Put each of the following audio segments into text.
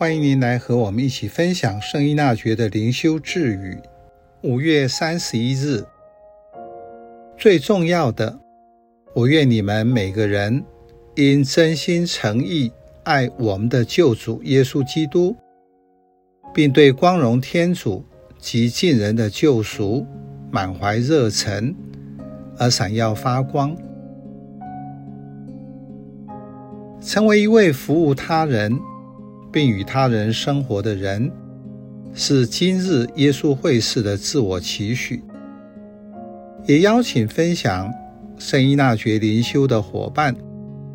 欢迎您来和我们一起分享圣依纳爵的灵修智语。五月三十一日，最重要的，我愿你们每个人因真心诚意爱我们的救主耶稣基督，并对光荣天主及尽人的救赎满怀热忱而闪耀发光，成为一位服务他人。并与他人生活的人，是今日耶稣会士的自我期许。也邀请分享圣依纳爵灵修的伙伴，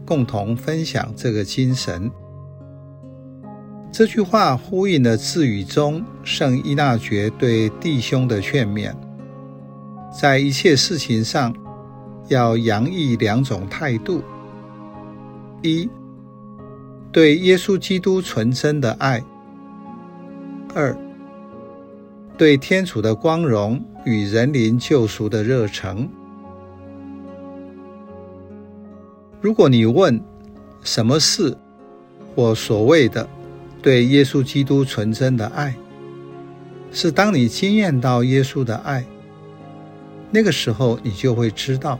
共同分享这个精神。这句话呼应了智语中圣依纳爵对弟兄的劝勉：在一切事情上，要洋溢两种态度。一。对耶稣基督纯真的爱。二，对天主的光荣与人灵救赎的热诚。如果你问什么是我所谓的对耶稣基督纯真的爱，是当你经验到耶稣的爱，那个时候你就会知道，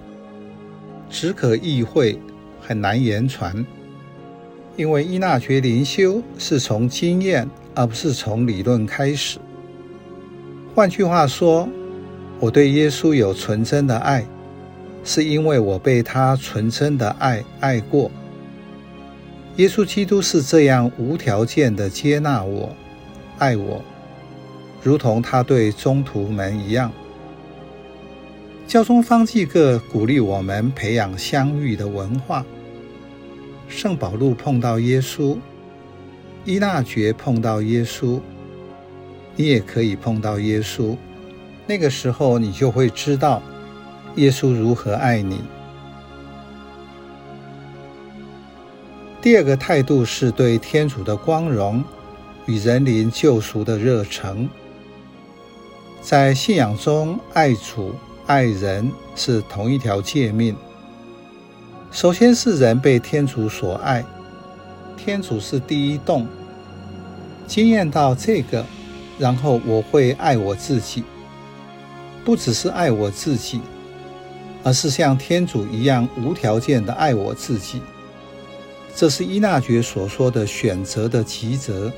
只可意会，很难言传。因为伊纳爵灵修是从经验，而不是从理论开始。换句话说，我对耶稣有纯真的爱，是因为我被他纯真的爱爱过。耶稣基督是这样无条件的接纳我、爱我，如同他对宗徒们一样。教宗方济各鼓励我们培养相遇的文化。圣保禄碰到耶稣，伊纳爵碰到耶稣，你也可以碰到耶稣。那个时候，你就会知道耶稣如何爱你。第二个态度是对天主的光荣与人灵救赎的热诚。在信仰中，爱主爱人是同一条诫命。首先是人被天主所爱，天主是第一动，经验到这个，然后我会爱我自己，不只是爱我自己，而是像天主一样无条件的爱我自己。这是伊纳爵所说的选择的极则。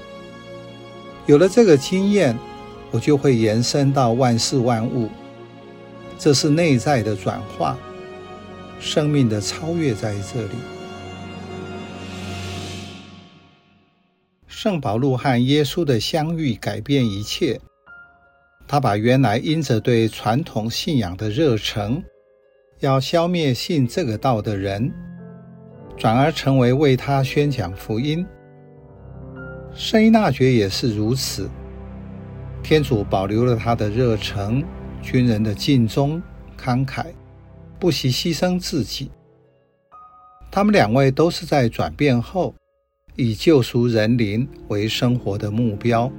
有了这个经验，我就会延伸到万事万物，这是内在的转化。生命的超越在这里。圣保禄和耶稣的相遇改变一切，他把原来因着对传统信仰的热诚，要消灭信这个道的人，转而成为为他宣讲福音。圣依纳爵也是如此，天主保留了他的热诚，军人的尽忠慷慨。不惜牺牲自己，他们两位都是在转变后，以救赎人灵为生活的目标。